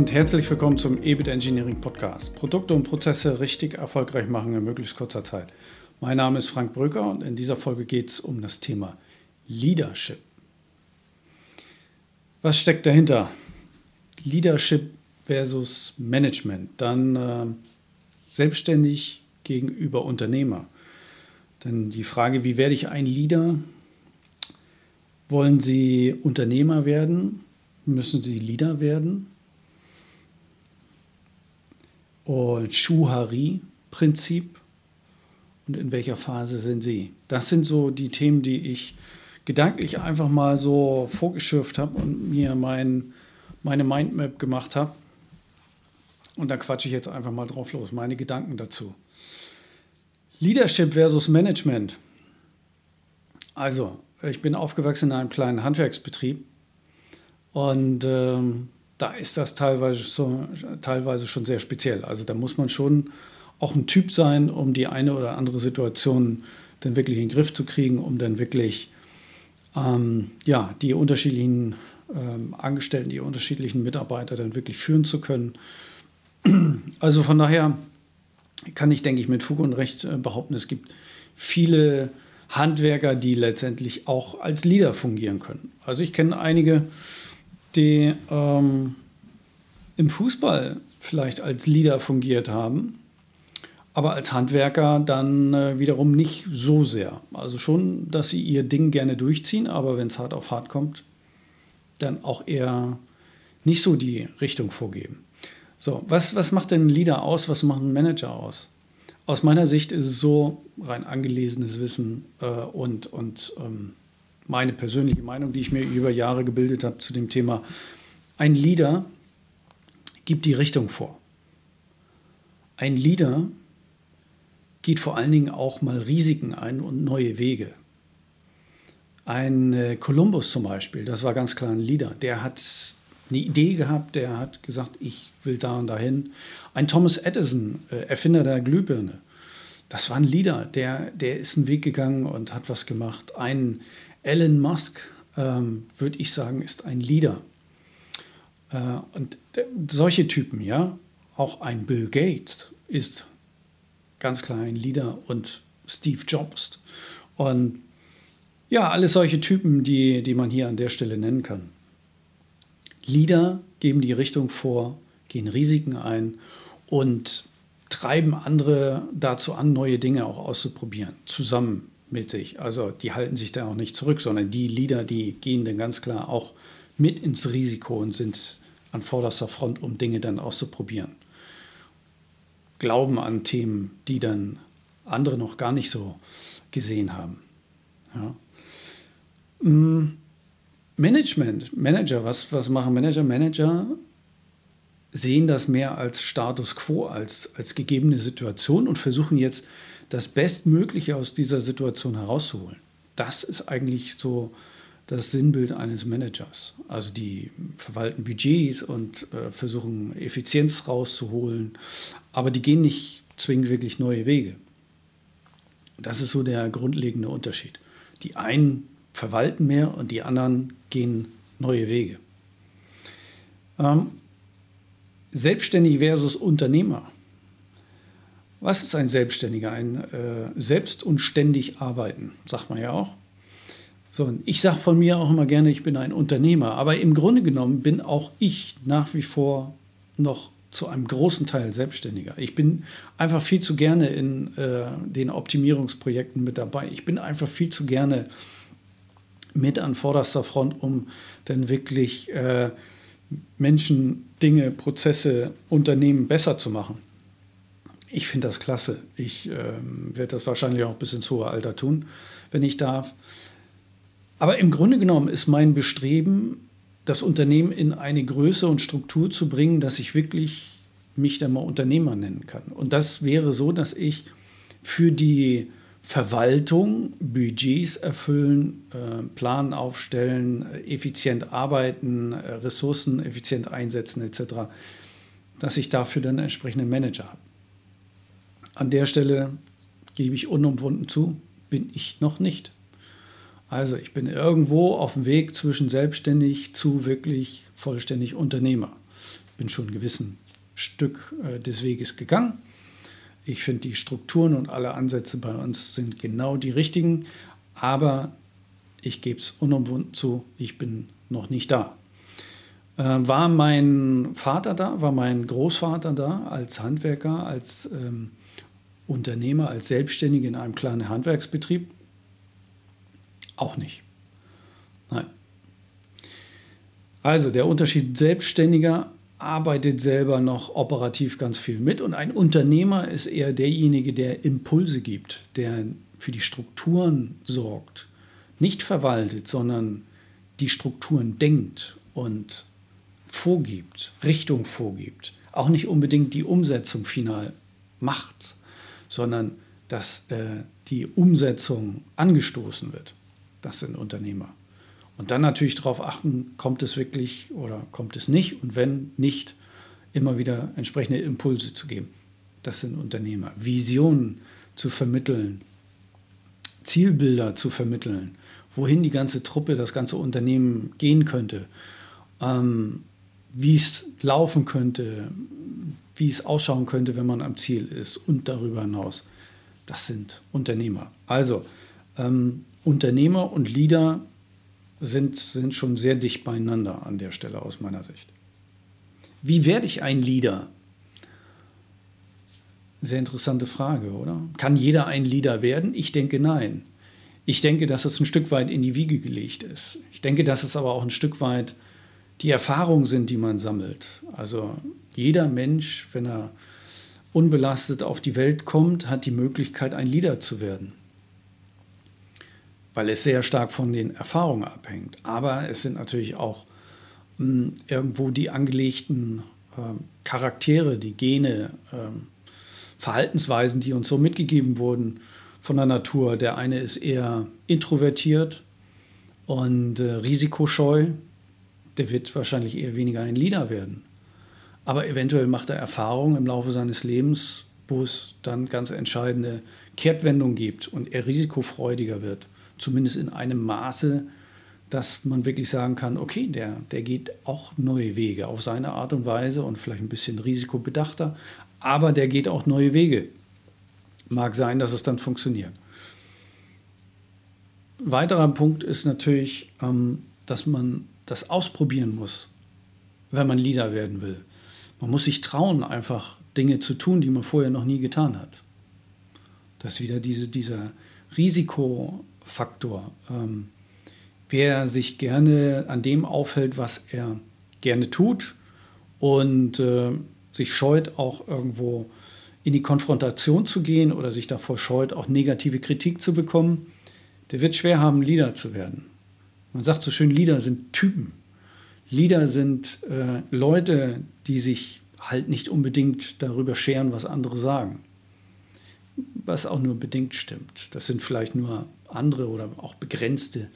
und herzlich willkommen zum EBIT Engineering Podcast. Produkte und Prozesse richtig erfolgreich machen in möglichst kurzer Zeit. Mein Name ist Frank Brücker und in dieser Folge geht es um das Thema Leadership. Was steckt dahinter? Leadership versus Management. Dann äh, selbstständig gegenüber Unternehmer. Dann die Frage, wie werde ich ein Leader? Wollen Sie Unternehmer werden? Müssen Sie Leader werden? Und Schuhari-Prinzip. Und in welcher Phase sind Sie? Das sind so die Themen, die ich gedanklich einfach mal so vorgeschürft habe und mir mein, meine Mindmap gemacht habe. Und da quatsche ich jetzt einfach mal drauf los, meine Gedanken dazu. Leadership versus Management. Also, ich bin aufgewachsen in einem kleinen Handwerksbetrieb und ähm, da ist das teilweise, so, teilweise schon sehr speziell. Also da muss man schon auch ein Typ sein, um die eine oder andere Situation dann wirklich in den Griff zu kriegen, um dann wirklich ähm, ja, die unterschiedlichen ähm, Angestellten, die unterschiedlichen Mitarbeiter dann wirklich führen zu können. Also von daher kann ich, denke ich, mit Fug und Recht äh, behaupten, es gibt viele Handwerker, die letztendlich auch als Leader fungieren können. Also ich kenne einige, die ähm, im Fußball vielleicht als Leader fungiert haben, aber als Handwerker dann äh, wiederum nicht so sehr. Also schon, dass sie ihr Ding gerne durchziehen, aber wenn es hart auf hart kommt, dann auch eher nicht so die Richtung vorgeben. So, was, was macht denn ein Leader aus? Was macht ein Manager aus? Aus meiner Sicht ist es so, rein angelesenes Wissen äh, und, und ähm, meine persönliche Meinung, die ich mir über Jahre gebildet habe zu dem Thema. Ein Leader gibt die Richtung vor. Ein Leader geht vor allen Dingen auch mal Risiken ein und neue Wege. Ein äh, Kolumbus zum Beispiel, das war ganz klar ein Leader, der hat eine Idee gehabt, der hat gesagt, ich will da und dahin. Ein Thomas Edison, äh, Erfinder der Glühbirne, das war ein Leader, der, der ist einen Weg gegangen und hat was gemacht. Ein Elon Musk, ähm, würde ich sagen, ist ein Leader. Äh, und solche Typen, ja, auch ein Bill Gates ist ganz klar ein Leader und Steve Jobs. Und ja, alle solche Typen, die, die man hier an der Stelle nennen kann. Leader geben die Richtung vor, gehen Risiken ein und treiben andere dazu an, neue Dinge auch auszuprobieren, zusammen mit sich. Also die halten sich da auch nicht zurück, sondern die Leader, die gehen dann ganz klar auch mit ins Risiko und sind an vorderster Front, um Dinge dann auszuprobieren. Glauben an Themen, die dann andere noch gar nicht so gesehen haben. Ja. Mm, Management, Manager, was, was machen Manager? Manager sehen das mehr als Status quo, als, als gegebene Situation und versuchen jetzt das Bestmögliche aus dieser Situation herauszuholen. Das ist eigentlich so das Sinnbild eines Managers. Also die verwalten Budgets und äh, versuchen Effizienz rauszuholen, aber die gehen nicht zwingend wirklich neue Wege. Das ist so der grundlegende Unterschied. Die einen verwalten mehr und die anderen gehen neue Wege. Ähm, selbstständig versus Unternehmer. Was ist ein Selbstständiger? Ein äh, selbst und ständig arbeiten, sagt man ja auch. So, ich sage von mir auch immer gerne, ich bin ein Unternehmer, aber im Grunde genommen bin auch ich nach wie vor noch zu einem großen Teil Selbstständiger. Ich bin einfach viel zu gerne in äh, den Optimierungsprojekten mit dabei. Ich bin einfach viel zu gerne mit an vorderster Front, um dann wirklich äh, Menschen, Dinge, Prozesse, Unternehmen besser zu machen. Ich finde das klasse. Ich äh, werde das wahrscheinlich auch bis ins hohe Alter tun, wenn ich darf. Aber im Grunde genommen ist mein Bestreben, das Unternehmen in eine Größe und Struktur zu bringen, dass ich wirklich mich dann mal Unternehmer nennen kann. Und das wäre so, dass ich für die Verwaltung Budgets erfüllen, äh, Plan aufstellen, effizient arbeiten, äh, Ressourcen effizient einsetzen etc., dass ich dafür dann entsprechende Manager habe. An der Stelle gebe ich unumwunden zu, bin ich noch nicht. Also ich bin irgendwo auf dem Weg zwischen selbstständig zu wirklich vollständig Unternehmer. bin schon ein gewissen Stück äh, des Weges gegangen. Ich finde, die Strukturen und alle Ansätze bei uns sind genau die richtigen, aber ich gebe es unumwunden zu, ich bin noch nicht da. Äh, war mein Vater da, war mein Großvater da als Handwerker, als ähm, Unternehmer, als Selbstständiger in einem kleinen Handwerksbetrieb? Auch nicht. Nein. Also der Unterschied Selbstständiger arbeitet selber noch operativ ganz viel mit und ein Unternehmer ist eher derjenige, der Impulse gibt, der für die Strukturen sorgt, nicht verwaltet, sondern die Strukturen denkt und vorgibt, Richtung vorgibt, auch nicht unbedingt die Umsetzung final macht, sondern dass äh, die Umsetzung angestoßen wird. Das sind Unternehmer. Und dann natürlich darauf achten, kommt es wirklich oder kommt es nicht und wenn nicht, immer wieder entsprechende Impulse zu geben. Das sind Unternehmer. Visionen zu vermitteln, Zielbilder zu vermitteln, wohin die ganze Truppe, das ganze Unternehmen gehen könnte, ähm, wie es laufen könnte, wie es ausschauen könnte, wenn man am Ziel ist und darüber hinaus. Das sind Unternehmer. Also ähm, Unternehmer und Leader sind, sind schon sehr dicht beieinander an der Stelle aus meiner Sicht. Wie werde ich ein Leader? Sehr interessante Frage, oder? Kann jeder ein Leader werden? Ich denke nein. Ich denke, dass es ein Stück weit in die Wiege gelegt ist. Ich denke, dass es aber auch ein Stück weit die Erfahrungen sind, die man sammelt. Also jeder Mensch, wenn er unbelastet auf die Welt kommt, hat die Möglichkeit, ein Leader zu werden weil es sehr stark von den Erfahrungen abhängt. Aber es sind natürlich auch mh, hm, irgendwo die angelegten äh, Charaktere, die Gene, äh, Verhaltensweisen, die uns so mitgegeben wurden von der Natur. Der eine ist eher introvertiert und äh, risikoscheu. Der wird wahrscheinlich eher weniger ein Leader werden. Aber eventuell macht er Erfahrungen im Laufe seines Lebens, wo es dann ganz entscheidende Kehrtwendungen gibt und er risikofreudiger wird zumindest in einem Maße, dass man wirklich sagen kann, okay, der, der geht auch neue Wege auf seine Art und Weise und vielleicht ein bisschen risikobedachter, aber der geht auch neue Wege. Mag sein, dass es dann funktioniert. Weiterer Punkt ist natürlich, ähm, dass man das ausprobieren muss, wenn man Leader werden will. Man muss sich trauen, einfach Dinge zu tun, die man vorher noch nie getan hat. Das ist wieder diese, dieser Risiko, Faktor. Ähm, wer sich gerne an dem aufhält, was er gerne tut und äh, sich scheut, auch irgendwo in die Konfrontation zu gehen oder sich davor scheut, auch negative Kritik zu bekommen, der wird schwer haben, Leader zu werden. Man sagt so schön, Leader sind Typen. Leader sind äh, Leute, die sich halt nicht unbedingt darüber scheren, was andere sagen. Was auch nur bedingt stimmt. Das sind vielleicht nur andere oder auch begrenzte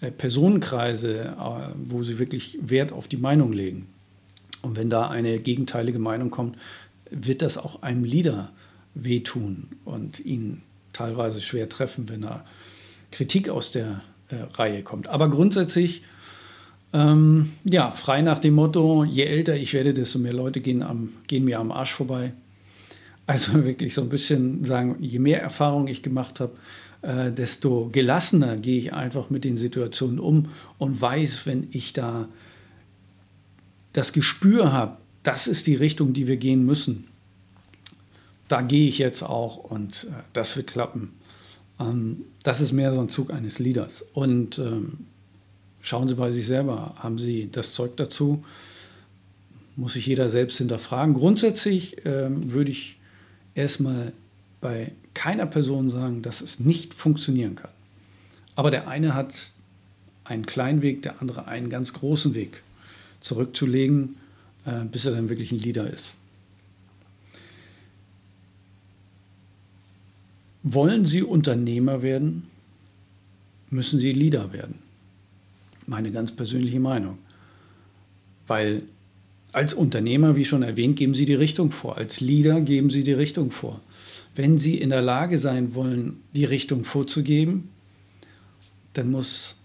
äh, Personenkreise, äh, wo sie wirklich Wert auf die Meinung legen. Und wenn da eine gegenteilige Meinung kommt, wird das auch einem Leader wehtun und ihn teilweise schwer treffen, wenn er Kritik aus der äh, Reihe kommt. Aber grundsätzlich, ähm, ja, frei nach dem Motto, je älter ich werde, desto mehr Leute gehen, am, gehen mir am Arsch vorbei. Also wirklich so ein bisschen sagen, je mehr Erfahrung ich gemacht habe, äh, desto gelassener gehe ich einfach mit den Situationen um und weiß, wenn ich da das Gespür habe, das ist die Richtung, die wir gehen müssen. Da gehe ich jetzt auch und äh, das wird klappen. Ähm, das ist mehr so ein Zug eines Leaders. Und ähm, schauen Sie bei sich selber, haben Sie das Zeug dazu? Muss sich jeder selbst hinterfragen. Grundsätzlich ähm, würde ich erstmal bei keiner Person sagen, dass es nicht funktionieren kann. Aber der eine hat einen kleinen Weg, der andere einen ganz großen Weg zurückzulegen, äh, bis er dann wirklich ein Leader ist. Wollen Sie Unternehmer werden, müssen Sie Leader werden. Meine ganz persönliche Meinung. Weil als Unternehmer, wie schon erwähnt, geben Sie die Richtung vor. Als Leader geben Sie die Richtung vor wenn sie in der Lage sein wollen, die Richtung vorzugeben, dann muss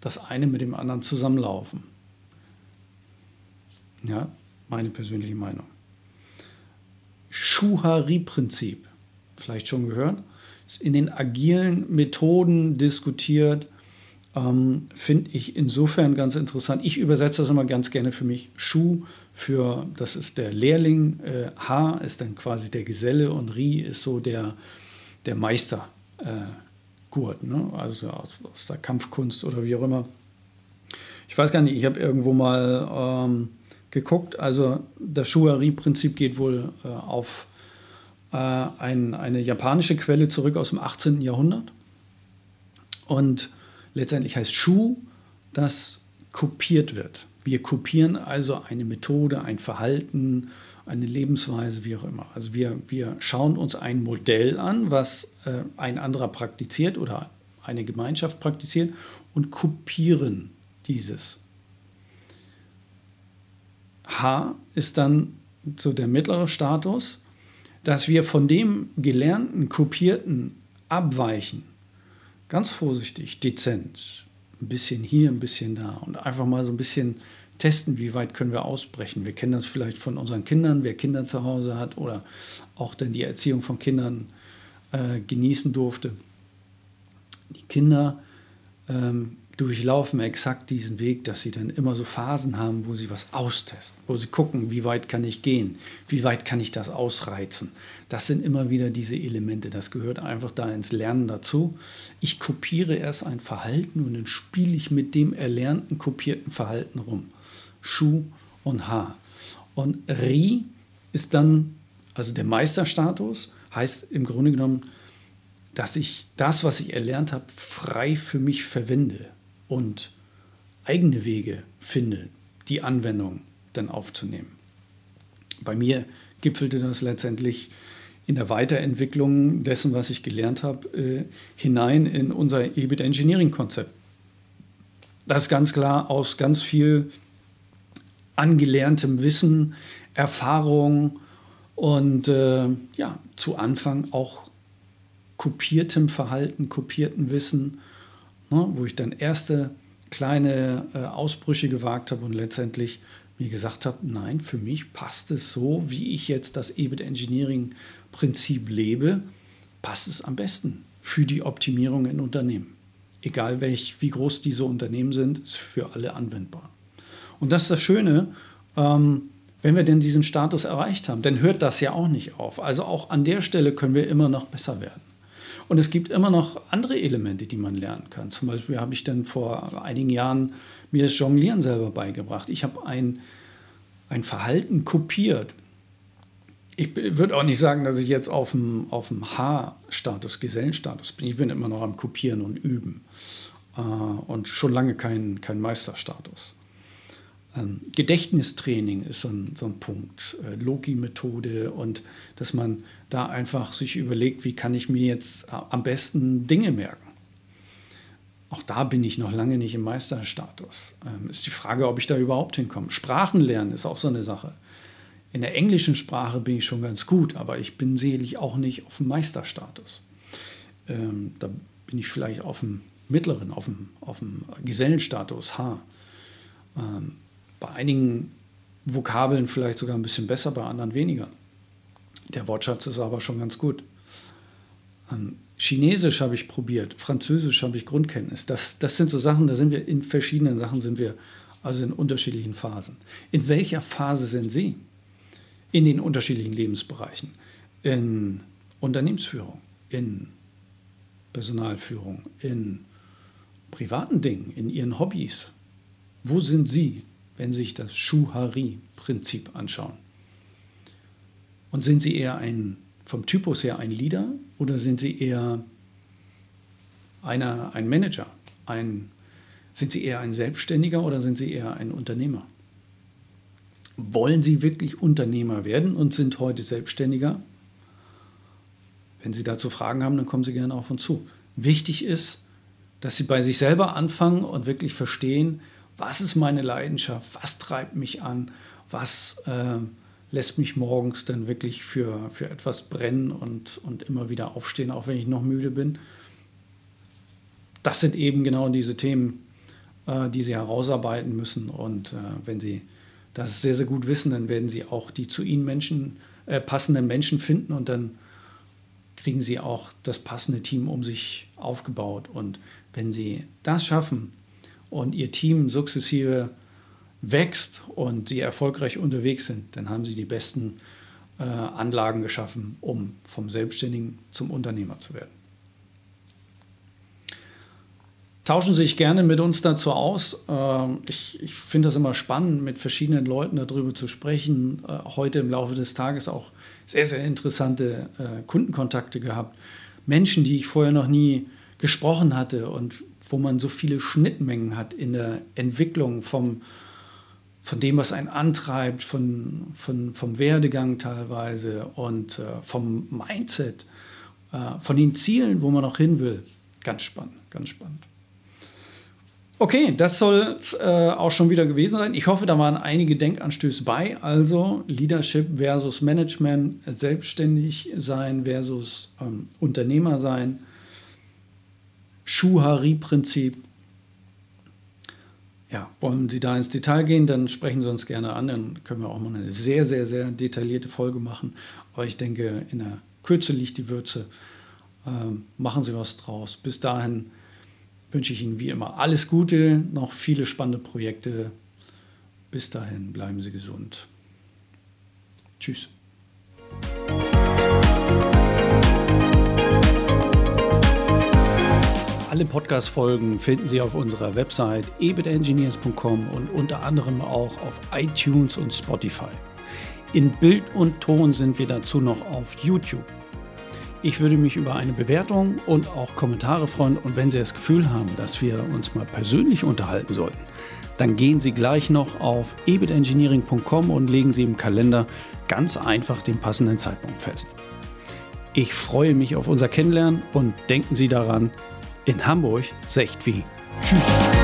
das eine mit dem anderen zusammenlaufen. Ja, meine persönliche Meinung. Schuhari-Prinzip, vielleicht schon gehört, in den agilen Methoden diskutiert. Ähm, Finde ich insofern ganz interessant. Ich übersetze das immer ganz gerne für mich. Schuh für, das ist der Lehrling, äh, H ist dann quasi der Geselle und Ri ist so der, der Meister. Äh, ne? also aus, aus, der Kampfkunst oder wie auch immer. Ich weiß gar nicht, ich habe irgendwo mal ähm, geguckt, also das Shuari-Prinzip geht wohl äh, auf äh, ein, eine japanische Quelle zurück aus dem 18. Jahrhundert. Und letztendlich heißt Shu, das kopiert wird. Wir kopieren also eine Methode, ein Verhalten, eine Lebensweise, wie auch immer. Also wir, wir schauen uns ein Modell an, was äh, ein anderer praktiziert oder eine Gemeinschaft praktiziert und kopieren dieses. H ist dann so der mittlere Status, dass wir von dem gelernten, kopierten abweichen. Ganz vorsichtig, dezent. Ein bisschen hier, ein bisschen da und einfach mal so ein bisschen testen, wie weit können wir ausbrechen. Wir kennen das vielleicht von unseren Kindern, wer Kinder zu Hause hat oder auch dann die Erziehung von Kindern äh, genießen durfte. Die Kinder ähm, durchlaufen exakt diesen Weg, dass sie dann immer so Phasen haben, wo sie was austesten, wo sie gucken, wie weit kann ich gehen, wie weit kann ich das ausreizen. Das sind immer wieder diese Elemente, das gehört einfach da ins Lernen dazu. Ich kopiere erst ein Verhalten und dann spiele ich mit dem erlernten, kopierten Verhalten rum. Shu und Ha. Und Ri ist dann, also der Meisterstatus, heißt im Grunde genommen, dass ich das, was ich erlernt habe, frei für mich verwende und eigene Wege finde, die Anwendung dann aufzunehmen. Bei mir gipfelte das letztendlich in der Weiterentwicklung dessen, was ich gelernt habe, äh, hinein in unser EBIT Engineering Konzept. Das ganz klar aus ganz viel angelerntem Wissen, Erfahrung und äh, ja, zu Anfang auch kopiertem Verhalten, kopiertem Wissen, ne, wo ich dann erste kleine äh, Ausbrüche gewagt habe und letztendlich mir gesagt habe, nein, für mich passt es so, wie ich jetzt das EBIT Engineering Prinzip lebe, passt es am besten für die Optimierung in Unternehmen. Egal welch, wie groß diese Unternehmen sind, ist für alle anwendbar. Und das ist das Schöne, ähm, wenn wir denn diesen Status erreicht haben, dann hört das ja auch nicht auf. Also auch an der Stelle können wir immer noch besser werden. Und es gibt immer noch andere Elemente, die man lernen kann. Zum Beispiel habe ich dann vor einigen Jahren mir das Jonglieren selber beigebracht. Ich habe ein, ein Verhalten kopiert. Ich würde auch nicht sagen, dass ich jetzt auf dem, auf dem H-Status, Gesellenstatus bin. Ich bin immer noch am Kopieren und Üben. Äh, und schon lange kein, kein Meisterstatus. Ähm, Gedächtnistraining ist so ein, so ein Punkt, äh, Logi-Methode und dass man da einfach sich überlegt, wie kann ich mir jetzt äh, am besten Dinge merken. Auch da bin ich noch lange nicht im Meisterstatus. Ähm, ist die Frage, ob ich da überhaupt hinkomme. Sprachen lernen ist auch so eine Sache. In der englischen Sprache bin ich schon ganz gut, aber ich bin sicherlich auch nicht auf dem Meisterstatus. Ähm, da bin ich vielleicht auf dem mittleren, auf dem, auf dem Gesellenstatus H. bei einigen Vokabeln vielleicht sogar ein bisschen besser, bei anderen weniger. Der Wortschatz ist aber schon ganz gut. Ähm, Chinesisch habe ich probiert, Französisch habe ich Grundkenntnis. Das, das sind so Sachen, da sind wir in verschiedenen Sachen, sind wir also in unterschiedlichen Phasen. In welcher Phase sind Sie? In den unterschiedlichen Lebensbereichen. In Unternehmensführung, in Personalführung, in privaten Dingen, in Ihren Hobbys. Wo sind Sie? Wenn Sie sich das Schuhari-Prinzip anschauen. Und sind Sie eher ein, vom Typus her ein Leader oder sind Sie eher einer, ein Manager? Ein, sind Sie eher ein Selbstständiger oder sind Sie eher ein Unternehmer? Wollen Sie wirklich Unternehmer werden und sind heute Selbstständiger? Wenn Sie dazu Fragen haben, dann kommen Sie gerne auf uns zu. Wichtig ist, dass Sie bei sich selber anfangen und wirklich verstehen, was ist meine Leidenschaft, was treibt mich an, was äh, lässt mich morgens dann wirklich für, für etwas brennen und, und immer wieder aufstehen, auch wenn ich noch müde bin. Das sind eben genau diese Themen, äh, die Sie herausarbeiten müssen. Und äh, wenn Sie das sehr, sehr gut wissen, dann werden sie auch die zu ihnen Menschen, äh, passenden Menschen finden und dann kriegen sie auch das passende Team um sich aufgebaut. Und wenn sie das schaffen und ihr Team sukzessive wächst und sie erfolgreich unterwegs sind, dann haben sie die besten äh, Anlagen geschaffen, um vom Selbstständigen zum Unternehmer zu werden. Tauschen sich gerne mit uns dazu aus. Ähm, ich, ich finde das immer spannend, mit verschiedenen Leuten darüber zu sprechen. Äh, heute im Laufe des Tages auch sehr, sehr interessante äh, Kundenkontakte gehabt. Menschen, die ich vorher noch nie gesprochen hatte und wo man so viele Schnittmengen hat in der Entwicklung vom, von dem, was einen antreibt, von, von, vom Werdegang teilweise und äh, vom Mindset, äh, von den Zielen, wo man auch hin will. Ganz spannend, ganz spannend. Okay, das soll es äh, auch schon wieder gewesen sein. Ich hoffe, da waren einige Denkanstöße bei. Also Leadership versus Management, selbstständig sein versus ähm, Unternehmer sein, Schuhari-Prinzip. Ja, wollen Sie da ins Detail gehen, dann sprechen Sie uns gerne an. Dann können wir auch mal eine sehr, sehr, sehr detaillierte Folge machen. Aber ich denke, in der Kürze liegt die Würze. Ähm, machen Sie was draus. Bis dahin wünsche ich Ihnen wie immer alles Gute, noch viele spannende Projekte. Bis dahin, bleiben Sie gesund. Tschüss. Alle Podcast-Folgen finden Sie auf unserer Website ebitengineers.com und unter anderem auch auf iTunes und Spotify. In Bild und Ton sind wir dazu noch auf YouTube. Ich würde mich über eine Bewertung und auch Kommentare freuen. Und wenn Sie das Gefühl haben, dass wir uns mal persönlich unterhalten sollten, dann gehen Sie gleich noch auf ebitengineering.com und legen Sie im Kalender ganz einfach den passenden Zeitpunkt fest. Ich freue mich auf unser Kennenlernen und denken Sie daran, in Hamburg secht wie. Tschüss.